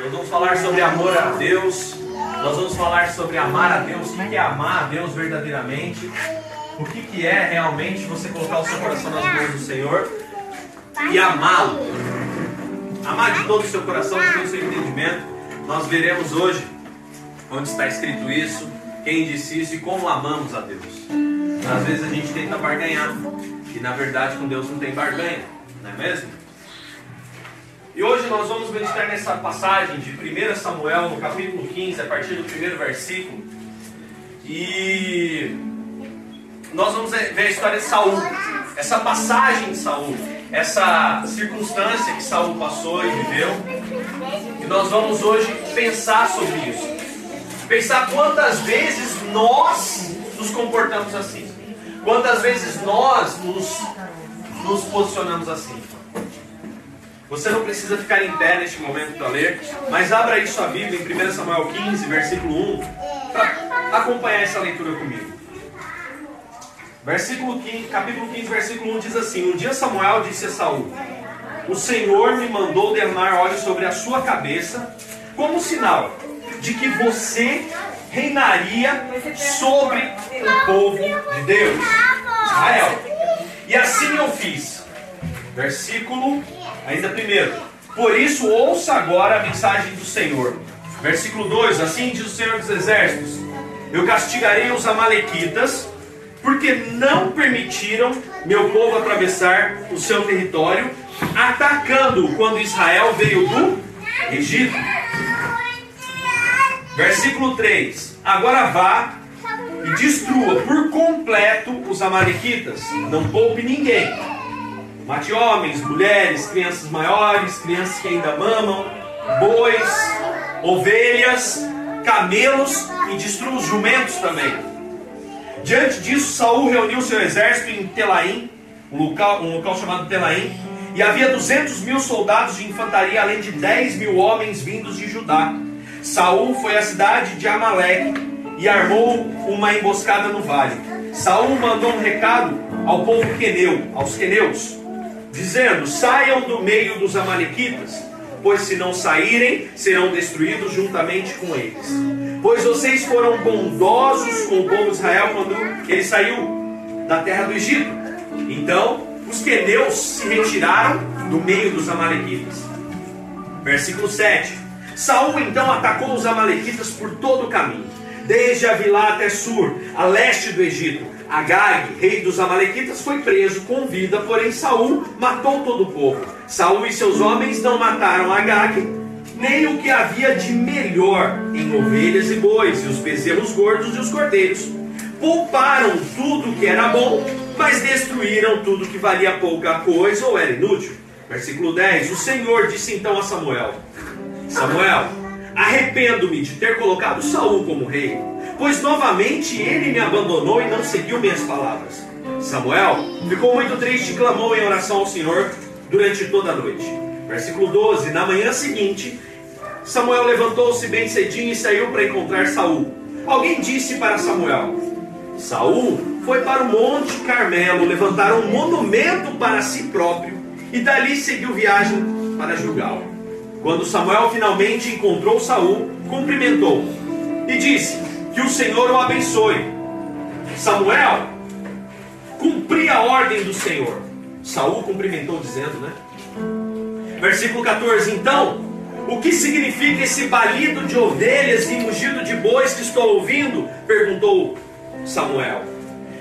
Nós vamos falar sobre amor a Deus. Nós vamos falar sobre amar a Deus. O que é amar a Deus verdadeiramente? O que, que é realmente você colocar o seu coração nas mãos do Senhor e amá-lo? Amar de todo o seu coração, de todo o seu entendimento. Nós veremos hoje onde está escrito isso, quem disse isso e como amamos a Deus. Às vezes a gente tenta barganhar e na verdade com Deus não tem barganha, não é mesmo? E hoje nós vamos meditar nessa passagem de 1 Samuel, no capítulo 15, a partir do primeiro versículo. E nós vamos ver a história de Saul, essa passagem de Saul, essa circunstância que Saul passou e viveu. E nós vamos hoje pensar sobre isso. Pensar quantas vezes nós nos comportamos assim. Quantas vezes nós nos, nos posicionamos assim. Você não precisa ficar em pé neste momento para ler, mas abra aí sua Bíblia em 1 Samuel 15, versículo 1, para acompanhar essa leitura comigo. Versículo 15, capítulo 15, versículo 1 diz assim: Um dia Samuel disse a Saul: O Senhor me mandou derramar óleo sobre a sua cabeça, como sinal de que você reinaria sobre o povo de Deus, Israel. E assim eu fiz. Versículo Ainda primeiro. Por isso, ouça agora a mensagem do Senhor. Versículo 2: Assim diz o Senhor dos Exércitos: Eu castigarei os Amalequitas, porque não permitiram meu povo atravessar o seu território, atacando quando Israel veio do Egito. Versículo 3: Agora vá e destrua por completo os Amalequitas, não poupe ninguém Mate homens, mulheres, crianças maiores, crianças que ainda mamam, bois, ovelhas, camelos e destrua os jumentos também. Diante disso, Saul reuniu seu exército em Telaim, um local, um local chamado Telaim, e havia 200 mil soldados de infantaria, além de 10 mil homens vindos de Judá. Saul foi à cidade de Amaleque e armou uma emboscada no vale. Saul mandou um recado ao povo queneu, aos queneus, dizendo: Saiam do meio dos Amalequitas, pois se não saírem, serão destruídos juntamente com eles. Pois vocês foram bondosos com o povo de Israel quando ele saiu da terra do Egito. Então, os queneus se retiraram do meio dos Amalequitas. Versículo 7. Saul então atacou os Amalequitas por todo o caminho, desde Avilá até Sur, a leste do Egito Agag, rei dos amalequitas, foi preso com vida, porém Saul matou todo o povo. Saul e seus homens não mataram Agag, nem o que havia de melhor em ovelhas e bois, e os bezelos gordos e os cordeiros. Pouparam tudo que era bom, mas destruíram tudo que valia pouca coisa ou era inútil. Versículo 10: O Senhor disse então a Samuel: Samuel, arrependo-me de ter colocado Saul como rei pois novamente ele me abandonou e não seguiu minhas palavras. Samuel ficou muito triste e clamou em oração ao Senhor durante toda a noite. Versículo 12: Na manhã seguinte, Samuel levantou-se bem cedinho e saiu para encontrar Saul. Alguém disse para Samuel: Saul foi para o Monte Carmelo levantar um monumento para si próprio e dali seguiu viagem para Gilgal. Quando Samuel finalmente encontrou Saul, cumprimentou e disse: que o Senhor o abençoe. Samuel cumpria a ordem do Senhor. Saul cumprimentou dizendo, né? Versículo 14. Então, o que significa esse balido de ovelhas e mugido de bois que estou ouvindo? perguntou Samuel.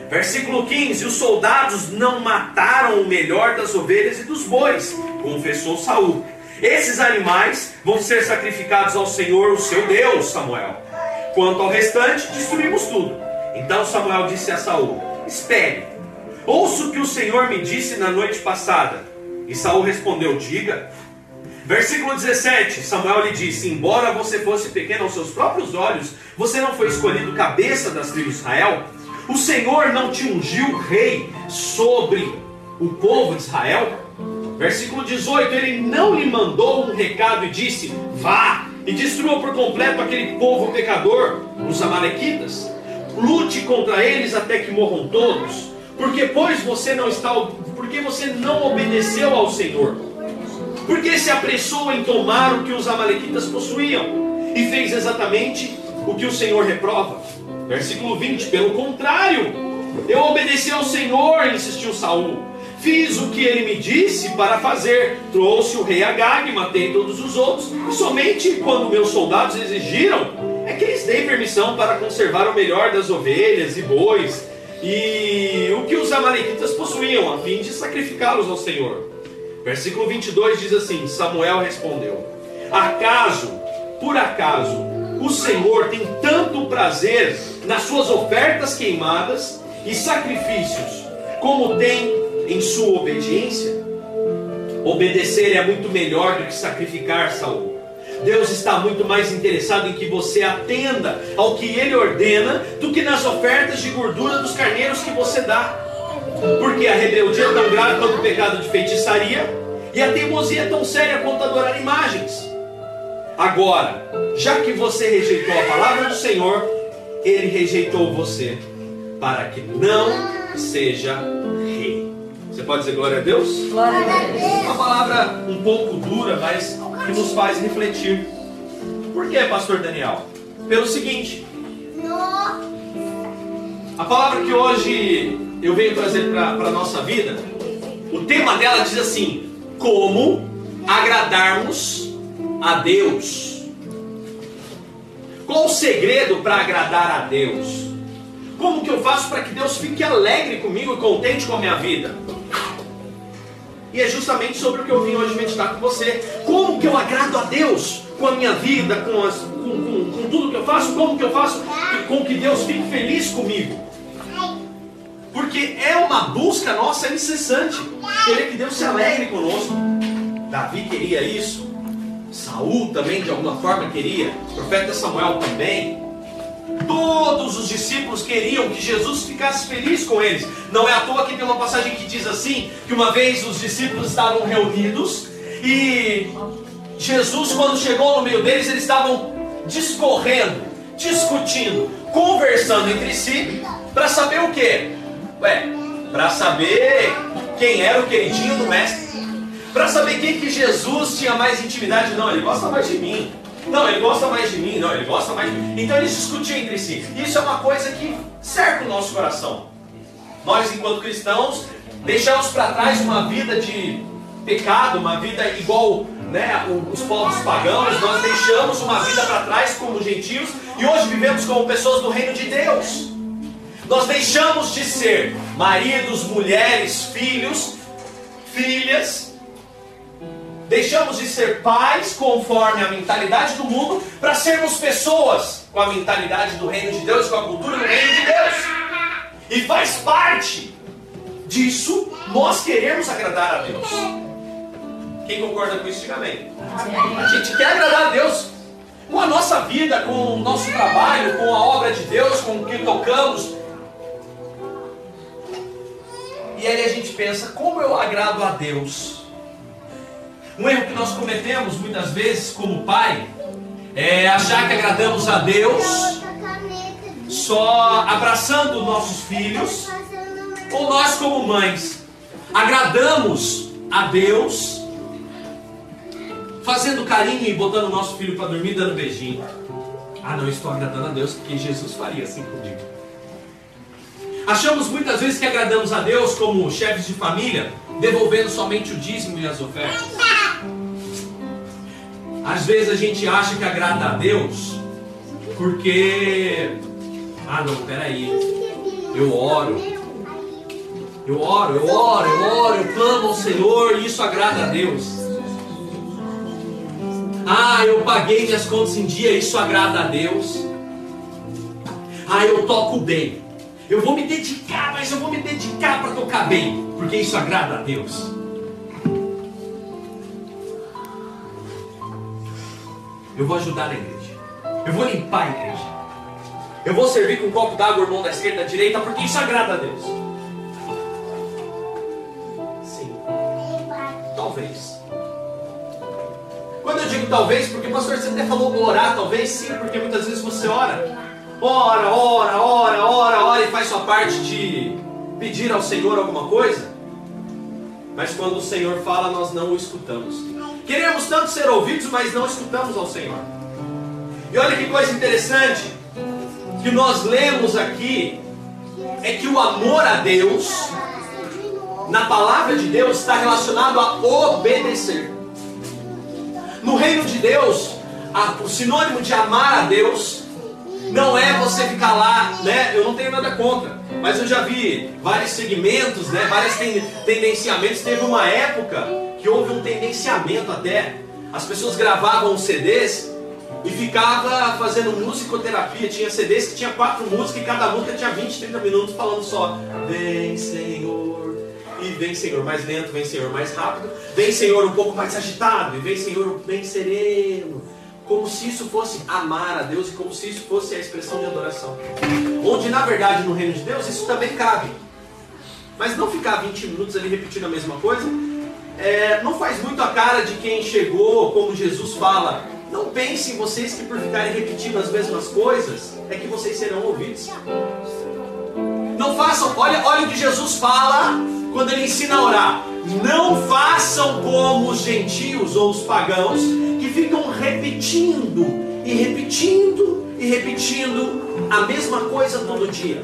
Versículo 15: Os soldados não mataram o melhor das ovelhas e dos bois, confessou Saul. Esses animais vão ser sacrificados ao Senhor, o seu Deus, Samuel. Quanto ao restante, destruímos tudo. Então Samuel disse a Saul: Espere, ouço o que o Senhor me disse na noite passada. E Saul respondeu: Diga. Versículo 17: Samuel lhe disse: Embora você fosse pequeno aos seus próprios olhos, você não foi escolhido cabeça das tribos de Israel? O Senhor não te ungiu rei sobre o povo de Israel? Versículo 18: Ele não lhe mandou um recado e disse: Vá, e destrua por completo aquele povo pecador, os amalequitas. Lute contra eles até que morram todos, porque pois você não está, porque você não obedeceu ao Senhor. Porque se apressou em tomar o que os amalequitas possuíam e fez exatamente o que o Senhor reprova. Versículo 20: Pelo contrário, eu obedeci ao Senhor, insistiu Saul. Fiz o que ele me disse para fazer. Trouxe o rei Agag, matei todos os outros. E somente quando meus soldados exigiram, é que eles dei permissão para conservar o melhor das ovelhas e bois e o que os amalequitas possuíam, a fim de sacrificá-los ao Senhor. Versículo 22 diz assim: Samuel respondeu: Acaso, por acaso, o Senhor tem tanto prazer nas suas ofertas queimadas e sacrifícios, como tem em sua obediência? Obedecer é muito melhor do que sacrificar, Saul. Deus está muito mais interessado em que você atenda ao que Ele ordena do que nas ofertas de gordura dos carneiros que você dá. Porque a rebeldia é tão grave quanto o pecado de feitiçaria e a teimosia é tão séria quanto adorar imagens. Agora, já que você rejeitou a palavra do Senhor, Ele rejeitou você para que não seja. Você pode dizer glória a Deus? Glória a Deus. Uma palavra um pouco dura, mas que nos faz refletir. Por que, pastor Daniel? Pelo seguinte: a palavra que hoje eu venho trazer para a nossa vida, o tema dela diz assim: como agradarmos a Deus. Qual o segredo para agradar a Deus? Como que eu faço para que Deus fique alegre comigo e contente com a minha vida? E é justamente sobre o que eu vim hoje meditar com você. Como que eu agrado a Deus com a minha vida, com, as, com, com, com tudo que eu faço? Como que eu faço com que Deus fique feliz comigo? Porque é uma busca nossa incessante. Querer que Deus se alegre conosco. Davi queria isso. Saul também de alguma forma queria. O profeta Samuel também. Todos os discípulos queriam que Jesus ficasse feliz com eles. Não é à toa que tem uma passagem que diz assim: que uma vez os discípulos estavam reunidos e Jesus, quando chegou no meio deles, eles estavam discorrendo, discutindo, conversando entre si para saber o que? Ué, para saber quem era o queridinho do mestre. Para saber quem que Jesus tinha mais intimidade. Não, ele gosta mais de mim. Não, ele gosta mais de mim. Não, ele gosta mais de mim. Então eles discutiam entre si. Isso é uma coisa que cerca o nosso coração. Nós, enquanto cristãos, deixamos para trás uma vida de pecado, uma vida igual né, os povos pagãos. Nós deixamos uma vida para trás como gentios e hoje vivemos como pessoas do reino de Deus. Nós deixamos de ser maridos, mulheres, filhos, filhas. Deixamos de ser pais conforme a mentalidade do mundo para sermos pessoas com a mentalidade do reino de Deus, com a cultura do reino de Deus. E faz parte disso nós queremos agradar a Deus. Quem concorda com isso, diga amém. A gente quer agradar a Deus com a nossa vida, com o nosso trabalho, com a obra de Deus, com o que tocamos, e aí a gente pensa, como eu agrado a Deus? Um erro que nós cometemos muitas vezes como pai é achar que agradamos a Deus só abraçando nossos filhos ou nós como mães agradamos a Deus fazendo carinho e botando o nosso filho para dormir dando beijinho. Ah, não estou agradando a Deus porque Jesus faria assim comigo. Achamos muitas vezes que agradamos a Deus como chefes de família, devolvendo somente o dízimo e as ofertas. Às vezes a gente acha que agrada a Deus porque. Ah, não, peraí. Eu oro. Eu oro, eu oro, eu oro, eu clamo ao Senhor e isso agrada a Deus. Ah, eu paguei minhas contas em dia, isso agrada a Deus. Ah, eu toco bem. Eu vou me dedicar, mas eu vou me dedicar para tocar bem, porque isso agrada a Deus. Eu vou ajudar a igreja. Eu vou limpar a igreja. Eu vou servir com um copo d'água, irmão da esquerda, da direita, porque isso agrada a Deus. Sim. Talvez. Quando eu digo talvez, porque pastor você até falou orar, talvez sim, porque muitas vezes você ora ora, ora, ora, ora, ora e faz sua parte de pedir ao Senhor alguma coisa, mas quando o Senhor fala, nós não o escutamos. Queremos tanto ser ouvidos, mas não escutamos ao Senhor. E olha que coisa interessante que nós lemos aqui é que o amor a Deus na palavra de Deus está relacionado a obedecer. No reino de Deus, a, o sinônimo de amar a Deus não é você ficar lá, né? Eu não tenho nada contra, mas eu já vi vários segmentos, né? Vários tendenciamentos. Teve uma época que houve um tendenciamento até. As pessoas gravavam CDs e ficava fazendo musicoterapia. Tinha CDs que tinha quatro músicas e cada música tinha 20, 30 minutos falando só. Vem Senhor. E vem Senhor mais lento, vem Senhor mais rápido. Vem Senhor um pouco mais agitado. E vem Senhor bem sereno como se isso fosse amar a Deus e como se isso fosse a expressão de adoração. Onde na verdade no reino de Deus isso também cabe. Mas não ficar 20 minutos ali repetindo a mesma coisa, é, não faz muito a cara de quem chegou, como Jesus fala. Não pensem vocês que por ficarem repetindo as mesmas coisas é que vocês serão ouvidos. Não façam, olha, olha o que Jesus fala quando ele ensina a orar. Não façam como os gentios ou os pagãos ficam repetindo e repetindo e repetindo a mesma coisa todo dia.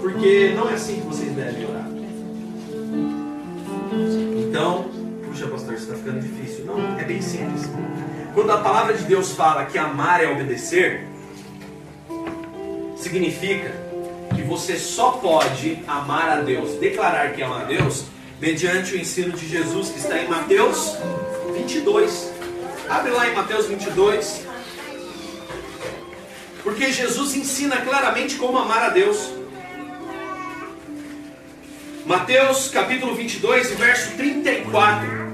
Porque não é assim que vocês devem orar. Então, puxa, pastor, isso está ficando difícil. Não, é bem simples. Quando a palavra de Deus fala que amar é obedecer, significa que você só pode amar a Deus, declarar que ama a Deus, mediante o ensino de Jesus que está em Mateus 22. Abre lá em Mateus 22. Porque Jesus ensina claramente como amar a Deus. Mateus capítulo 22, verso 34.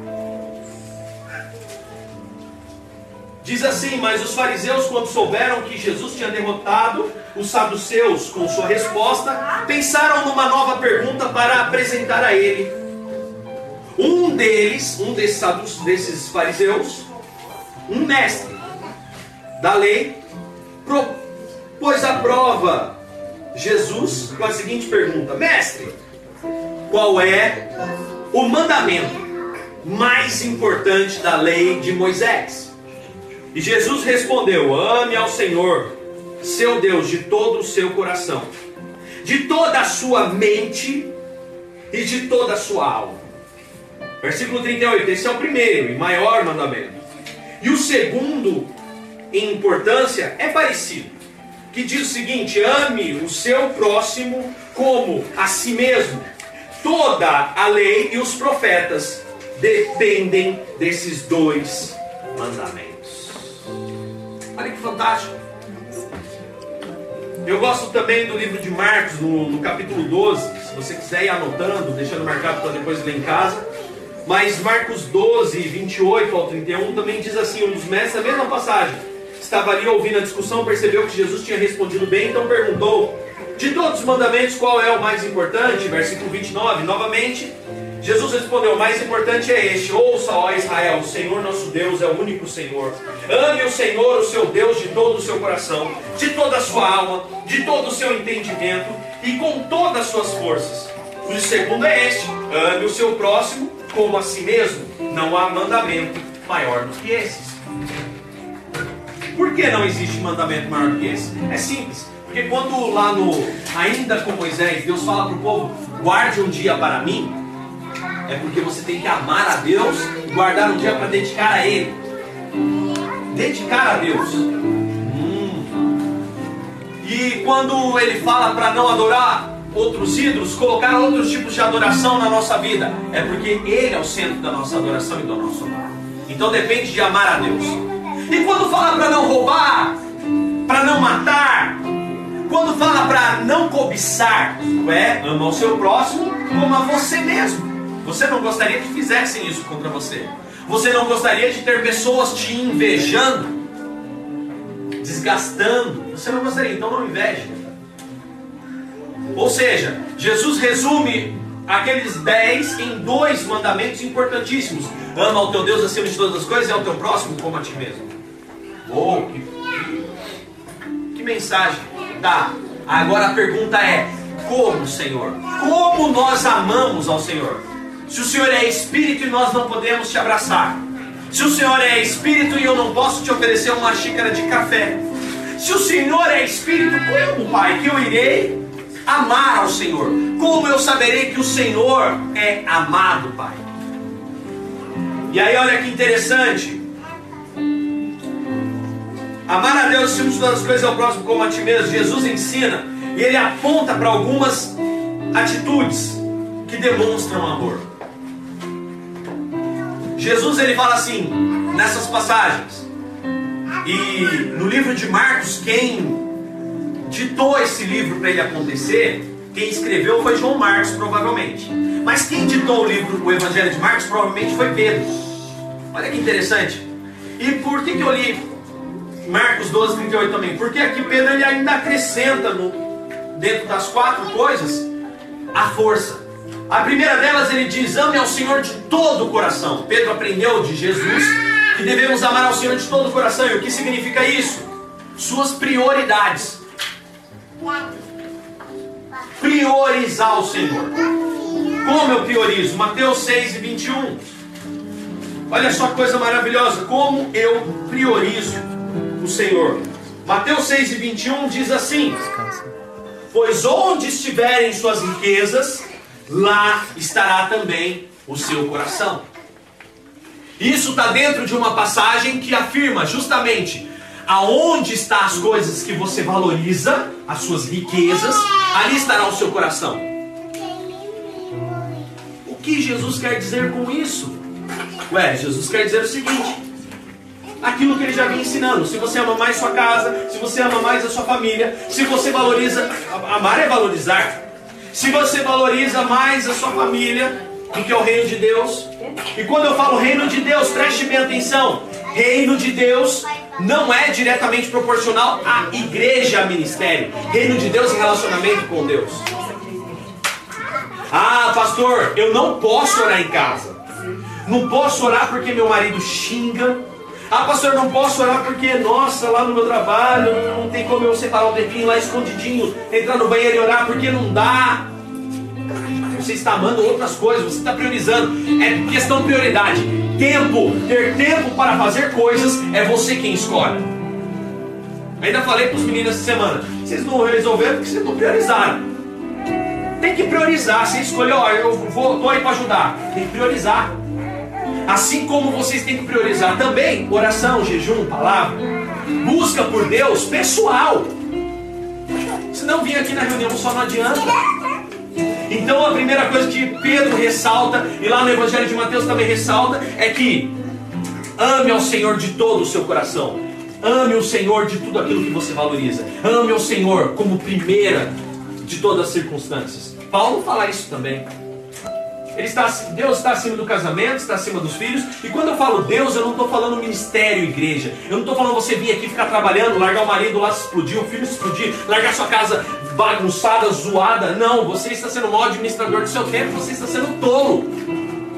Diz assim: Mas os fariseus, quando souberam que Jesus tinha derrotado os saduceus com sua resposta, pensaram numa nova pergunta para apresentar a ele. Um deles, um desses, desses fariseus, um mestre da lei, propôs a prova Jesus com a seguinte pergunta: Mestre, qual é o mandamento mais importante da lei de Moisés? E Jesus respondeu: Ame ao Senhor, seu Deus, de todo o seu coração, de toda a sua mente e de toda a sua alma. Versículo 38, esse é o primeiro e maior mandamento. E o segundo, em importância, é parecido. Que diz o seguinte: ame o seu próximo como a si mesmo. Toda a lei e os profetas dependem desses dois mandamentos. Olha que fantástico. Eu gosto também do livro de Marcos, no, no capítulo 12. Se você quiser ir anotando, deixando marcado para depois ler em casa. Mas Marcos 12, 28 ao 31 também diz assim: um dos mestres, a mesma passagem, estava ali ouvindo a discussão, percebeu que Jesus tinha respondido bem, então perguntou: De todos os mandamentos, qual é o mais importante? Versículo 29, novamente. Jesus respondeu: O mais importante é este: Ouça, ó Israel, o Senhor nosso Deus é o único Senhor. Ame o Senhor, o seu Deus, de todo o seu coração, de toda a sua alma, de todo o seu entendimento e com todas as suas forças. O segundo é este: ame o seu próximo como a si mesmo, não há mandamento maior do que esses. Por que não existe mandamento maior do que esse? É simples. Porque quando lá no ainda com Moisés, Deus fala para o povo, guarde um dia para mim, é porque você tem que amar a Deus e guardar um dia para dedicar a Ele. Dedicar a Deus. Hum. E quando ele fala para não adorar outros ídolos, colocar outros tipos de adoração na nossa vida, é porque Ele é o centro da nossa adoração e do nosso amor. Então depende de amar a Deus. E quando fala para não roubar, para não matar, quando fala para não cobiçar, é ama o seu próximo como a você mesmo. Você não gostaria que fizessem isso contra você. Você não gostaria de ter pessoas te invejando, desgastando. Você não gostaria, então não inveje. Ou seja, Jesus resume aqueles dez em dois mandamentos importantíssimos: ama ao teu Deus acima de todas as coisas e ao teu próximo como a ti mesmo. Oh, que, que, que mensagem dá? Agora a pergunta é: como, Senhor? Como nós amamos ao Senhor? Se o Senhor é espírito e nós não podemos te abraçar. Se o Senhor é espírito e eu não posso te oferecer uma xícara de café. Se o Senhor é espírito, como, Pai, que eu irei amar ao Senhor? Como eu saberei que o Senhor é amado, Pai? E aí, olha que interessante. Amar a Deus acima de todas as coisas ao próximo como a ti mesmo. Jesus ensina e ele aponta para algumas atitudes que demonstram amor. Jesus ele fala assim nessas passagens. E no livro de Marcos, quem ditou esse livro para ele acontecer, quem escreveu foi João Marcos, provavelmente. Mas quem ditou o livro, o Evangelho de Marcos, provavelmente foi Pedro. Olha que interessante. E por que, que eu li Marcos 12, 38 também? Porque aqui Pedro ele ainda acrescenta no, dentro das quatro coisas a força. A primeira delas ele diz: ame ao Senhor de todo o coração. Pedro aprendeu de Jesus que devemos amar ao Senhor de todo o coração. E o que significa isso? Suas prioridades. Priorizar o Senhor. Como eu priorizo? Mateus 6 e 21. Olha só que coisa maravilhosa. Como eu priorizo o Senhor. Mateus 6 e 21 diz assim: Pois onde estiverem suas riquezas, lá estará também o seu coração. Isso está dentro de uma passagem que afirma justamente aonde estão as coisas que você valoriza, as suas riquezas, ali estará o seu coração. O que Jesus quer dizer com isso? Ué, Jesus quer dizer o seguinte: aquilo que ele já vinha ensinando. Se você ama mais sua casa, se você ama mais a sua família, se você valoriza, amar é valorizar. Se você valoriza mais a sua família do que o reino de Deus, e quando eu falo reino de Deus, preste bem atenção: reino de Deus não é diretamente proporcional à igreja, a ministério. Reino de Deus é relacionamento com Deus. Ah, pastor, eu não posso orar em casa. Não posso orar porque meu marido xinga. Ah, pastor, não posso orar porque, nossa, lá no meu trabalho não tem como eu separar o dedinho lá escondidinho, entrar no banheiro e orar porque não dá. Você está amando outras coisas, você está priorizando. É questão de prioridade. Tempo, ter tempo para fazer coisas é você quem escolhe. Ainda falei para os meninos essa semana. Vocês não resolveram porque vocês não priorizaram. Tem que priorizar. Você escolheu, ó, eu vou, tô aí para ajudar. Tem que priorizar. Assim como vocês têm que priorizar também oração, jejum, palavra, busca por Deus pessoal. Se não vir aqui na reunião só não adianta. Então a primeira coisa que Pedro ressalta, e lá no Evangelho de Mateus também ressalta, é que ame ao Senhor de todo o seu coração. Ame o Senhor de tudo aquilo que você valoriza. Ame ao Senhor como primeira de todas as circunstâncias. Paulo fala isso também. Ele está, Deus está acima do casamento, está acima dos filhos. E quando eu falo Deus, eu não estou falando ministério, igreja. Eu não estou falando você vir aqui ficar trabalhando, largar o marido lá se explodir, o filho se explodir, largar sua casa bagunçada, zoada. Não, você está sendo um mau administrador do seu tempo, você está sendo tolo.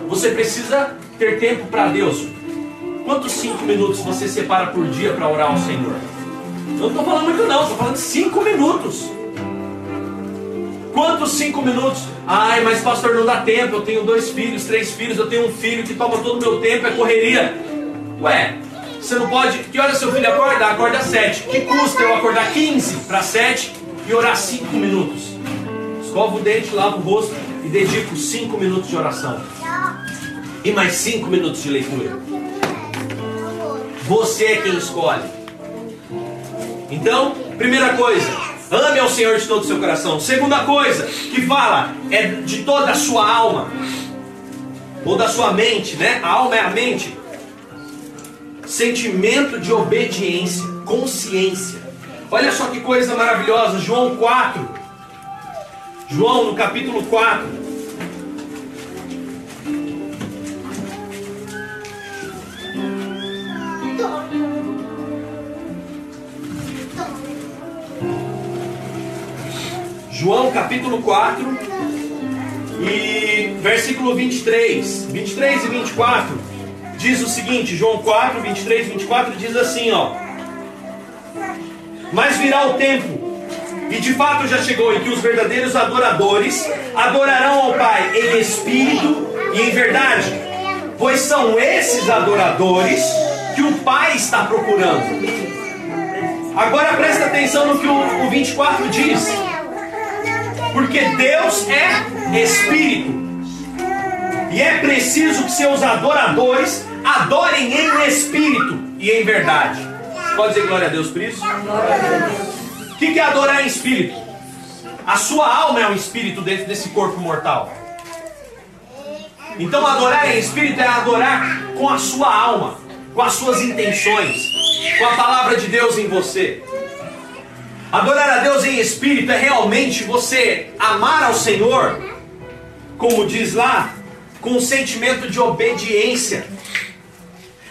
Você precisa ter tempo para Deus. Quantos cinco minutos você separa por dia para orar ao Senhor? Eu não estou falando muito não, estou falando cinco minutos. Quantos cinco minutos? Ai, mas pastor, não dá tempo. Eu tenho dois filhos, três filhos, eu tenho um filho que toma todo o meu tempo, é correria. Ué, você não pode. Que hora seu filho acorda? Acorda sete. Que custa eu acordar 15 para sete e orar cinco minutos? Escova o dente, lava o rosto e dedico cinco minutos de oração. E mais cinco minutos de leitura. Você é quem escolhe. Então, primeira coisa, Ame ao Senhor de todo o seu coração. Segunda coisa que fala é de toda a sua alma. Ou da sua mente, né? A alma é a mente. Sentimento de obediência, consciência. Olha só que coisa maravilhosa, João 4. João no capítulo 4. João capítulo 4 e versículo 23, 23 e 24 diz o seguinte, João 4, 23 e 24 diz assim, ó: Mas virá o tempo e de fato já chegou em que os verdadeiros adoradores adorarão ao Pai em espírito e em verdade, pois são esses adoradores que o Pai está procurando. Agora presta atenção no que o, o 24 diz. Porque Deus é Espírito. E é preciso que seus adoradores adorem em espírito e em verdade. Pode dizer glória a Deus por isso? O que é adorar em espírito? A sua alma é um espírito dentro desse corpo mortal. Então adorar em espírito é adorar com a sua alma, com as suas intenções, com a palavra de Deus em você. Adorar a Deus em espírito é realmente você amar ao Senhor, como diz lá, com um sentimento de obediência.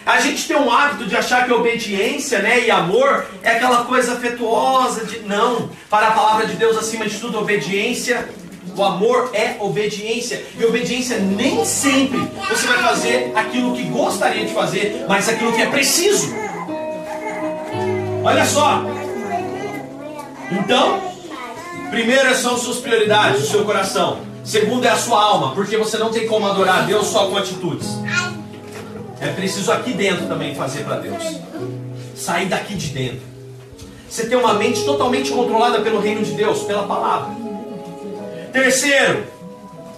A gente tem um hábito de achar que obediência né, e amor é aquela coisa afetuosa de. Não. Para a palavra de Deus, acima de tudo, obediência. O amor é obediência. E obediência nem sempre você vai fazer aquilo que gostaria de fazer, mas aquilo que é preciso. Olha só, então, primeiro são suas prioridades, o seu coração. Segundo é a sua alma, porque você não tem como adorar a Deus só com atitudes. É preciso aqui dentro também fazer para Deus. Sair daqui de dentro. Você tem uma mente totalmente controlada pelo reino de Deus, pela palavra. Terceiro,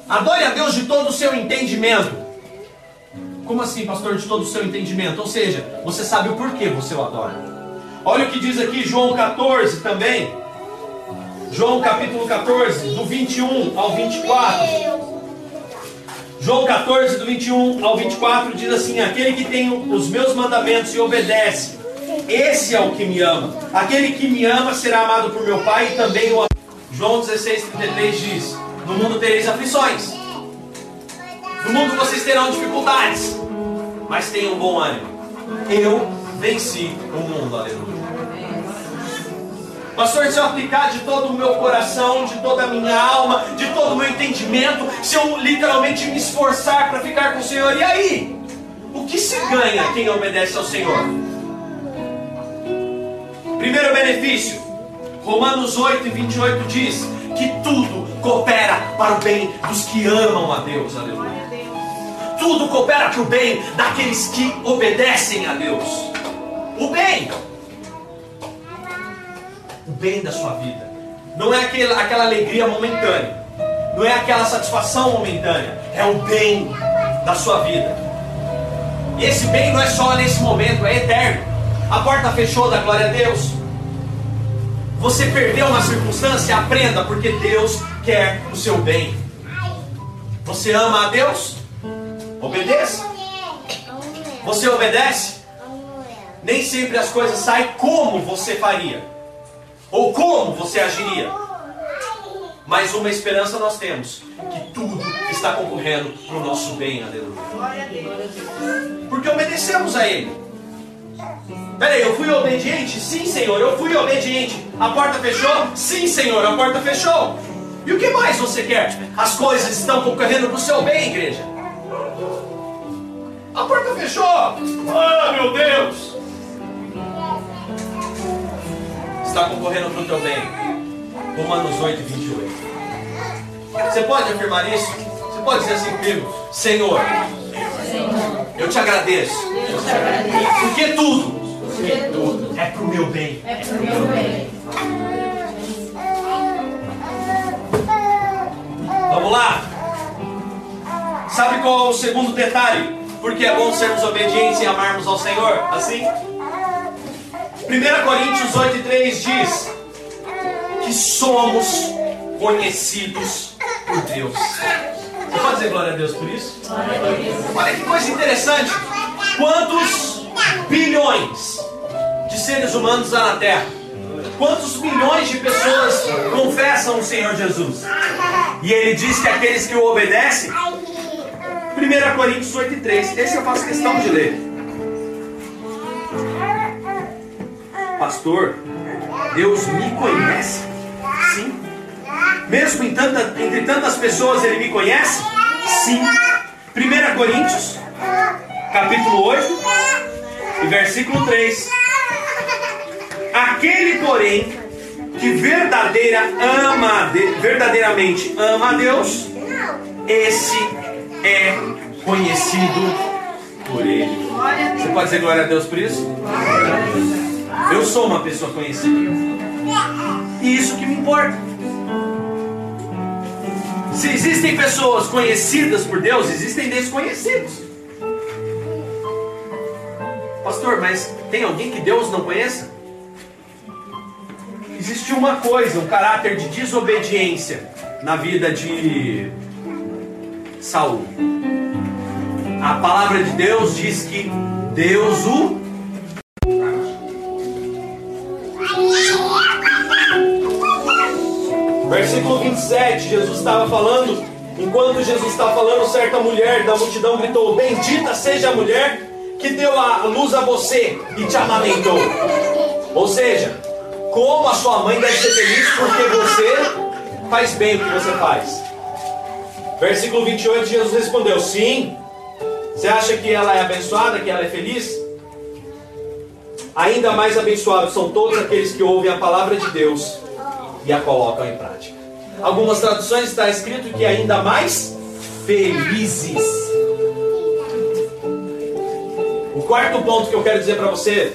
adore a Deus de todo o seu entendimento. Como assim, pastor, de todo o seu entendimento? Ou seja, você sabe o porquê você o adora. Olha o que diz aqui João 14 também. João capítulo 14, do 21 ao 24. João 14, do 21 ao 24 diz assim: Aquele que tem os meus mandamentos e obedece, esse é o que me ama. Aquele que me ama será amado por meu Pai e também o João 16, 33 diz: No mundo tereis aflições. No mundo vocês terão dificuldades. Mas tenham bom ânimo. Eu venci o mundo. Aleluia. Pastor, se eu aplicar de todo o meu coração, de toda a minha alma, de todo o meu entendimento, se eu literalmente me esforçar para ficar com o Senhor, e aí? O que se ganha quem obedece ao Senhor? Primeiro benefício, Romanos 8 e 28 diz que tudo coopera para o bem dos que amam a Deus, aleluia. Tudo coopera para o bem daqueles que obedecem a Deus. O bem, o bem da sua vida. Não é aquela, aquela alegria momentânea. Não é aquela satisfação momentânea. É o bem da sua vida. E esse bem não é só nesse momento, é eterno. A porta fechou da glória a Deus. Você perdeu uma circunstância, aprenda, porque Deus quer o seu bem. Você ama a Deus? Obedeça. Você obedece? Nem sempre as coisas saem como você faria. Ou como você agiria? Mas uma esperança nós temos: que tudo está concorrendo para o nosso bem, aleluia. Porque obedecemos a Ele. Peraí, eu fui obediente? Sim, Senhor, eu fui obediente. A porta fechou? Sim, Senhor, a porta fechou. E o que mais você quer? As coisas estão concorrendo para o seu bem, igreja. A porta fechou. Ah, oh, meu Deus. Está concorrendo para o teu bem. Romanos 8, 28. Você pode afirmar isso? Você pode dizer assim comigo? Senhor, eu te agradeço. Porque tudo, é para o meu bem. É para o meu bem. Vamos lá. Sabe qual é o segundo detalhe? Porque é bom sermos obedientes e amarmos ao Senhor? Assim? 1 Coríntios 8, 3 diz que somos conhecidos por Deus. Você pode dizer glória a Deus por isso? Olha que coisa interessante. Quantos bilhões de seres humanos há na Terra? Quantos milhões de pessoas confessam o Senhor Jesus? E ele diz que aqueles que o obedecem. 1 Coríntios 8, 3. Esse eu faço questão de ler. Pastor, Deus me conhece? Sim. Mesmo em tanta, entre tantas pessoas ele me conhece? Sim. 1 Coríntios, capítulo 8, e versículo 3. Aquele, porém, que verdadeira ama, verdadeiramente ama a Deus, esse é conhecido por Ele. Você pode dizer glória a Deus por isso? Eu sou uma pessoa conhecida. E isso que me importa. Se existem pessoas conhecidas por Deus, existem desconhecidos. Pastor, mas tem alguém que Deus não conheça? Existe uma coisa, um caráter de desobediência na vida de Saul. A palavra de Deus diz que Deus o Versículo 27, Jesus estava falando, enquanto Jesus estava falando, certa mulher da multidão gritou: Bendita seja a mulher que deu a luz a você e te amamentou. Ou seja, como a sua mãe deve ser feliz porque você faz bem o que você faz. Versículo 28, Jesus respondeu: Sim. Você acha que ela é abençoada, que ela é feliz? Ainda mais abençoados são todos aqueles que ouvem a palavra de Deus e a colocam em prática. Algumas traduções está escrito que ainda mais felizes. O quarto ponto que eu quero dizer para você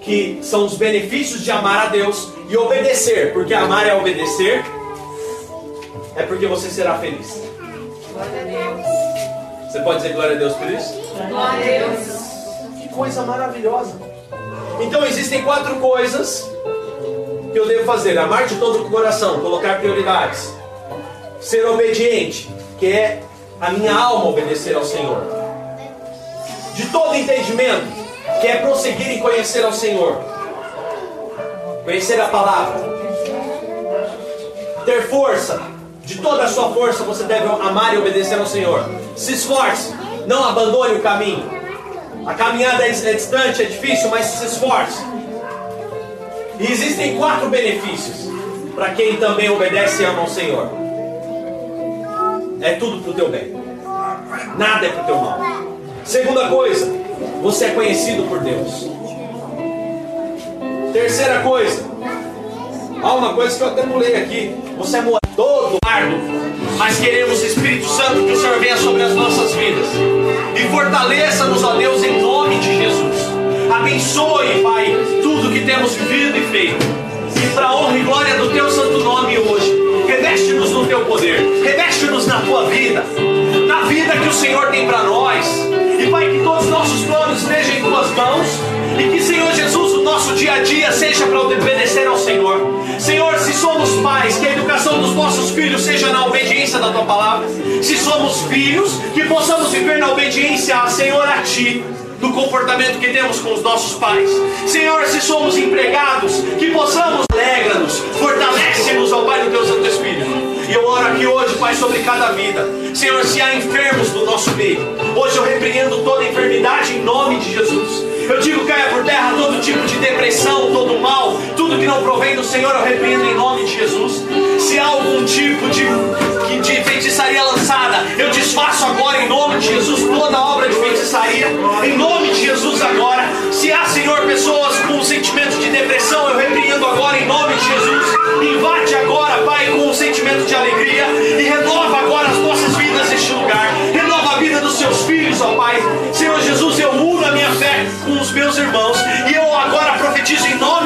que são os benefícios de amar a Deus e obedecer, porque amar é obedecer, é porque você será feliz. Glória a Deus. Você pode dizer glória a Deus por isso? Glória a Deus. Que coisa maravilhosa. Então existem quatro coisas que eu devo fazer: amar de todo o coração, colocar prioridades, ser obediente, que é a minha alma obedecer ao Senhor, de todo entendimento, que é prosseguir em conhecer ao Senhor, conhecer a palavra, ter força, de toda a sua força você deve amar e obedecer ao Senhor. Se esforce, não abandone o caminho. A caminhada é distante, é difícil, mas se esforce. E existem quatro benefícios para quem também obedece e ama ao Senhor. É tudo para o teu bem. Nada é para o teu mal. Segunda coisa, você é conhecido por Deus. Terceira coisa, há uma coisa que eu até pulei aqui. Você é todo ardo, mas queremos Espírito Santo que o Senhor venha sobre as nossas vidas e fortaleça-nos, ó Deus, em nome de Jesus. Abençoe, Pai, que temos vivido e feito. E para honra e glória do Teu santo nome hoje, reveste-nos no Teu poder, reveste-nos na Tua vida, na vida que o Senhor tem para nós. E Pai, que todos os nossos planos estejam em Tuas mãos. E que, Senhor Jesus, o nosso dia a dia seja para obedecer ao Senhor. Senhor, se somos pais, que a educação dos nossos filhos seja na obediência da Tua palavra. Se somos filhos, que possamos viver na obediência, Senhor, a Ti do comportamento que temos com os nossos pais. Senhor, se somos empregados, que possamos alegra-nos, fortalece-nos ao Pai do Teu Santo Espírito. E eu oro aqui hoje, Pai, sobre cada vida. Senhor, se há enfermos do nosso meio, hoje eu repreendo toda enfermidade em nome de Jesus. Eu digo caia por terra todo tipo de depressão, todo mal, tudo que não provém do Senhor, eu repreendo em nome de Jesus. Se há algum tipo de, toque de feitiçaria lançada. Eu desfaço agora em nome de Jesus toda obra de feitiçaria. Em nome de Jesus agora. Se há, Senhor, pessoas com sentimento de depressão, eu repreendo agora em nome de Jesus. Invade agora, Pai, com um sentimento de alegria e renova agora as nossas vidas neste lugar. Renova a vida dos seus filhos, ó Pai. Senhor Jesus, eu mudo a minha fé com os meus irmãos e eu agora profetizo em nome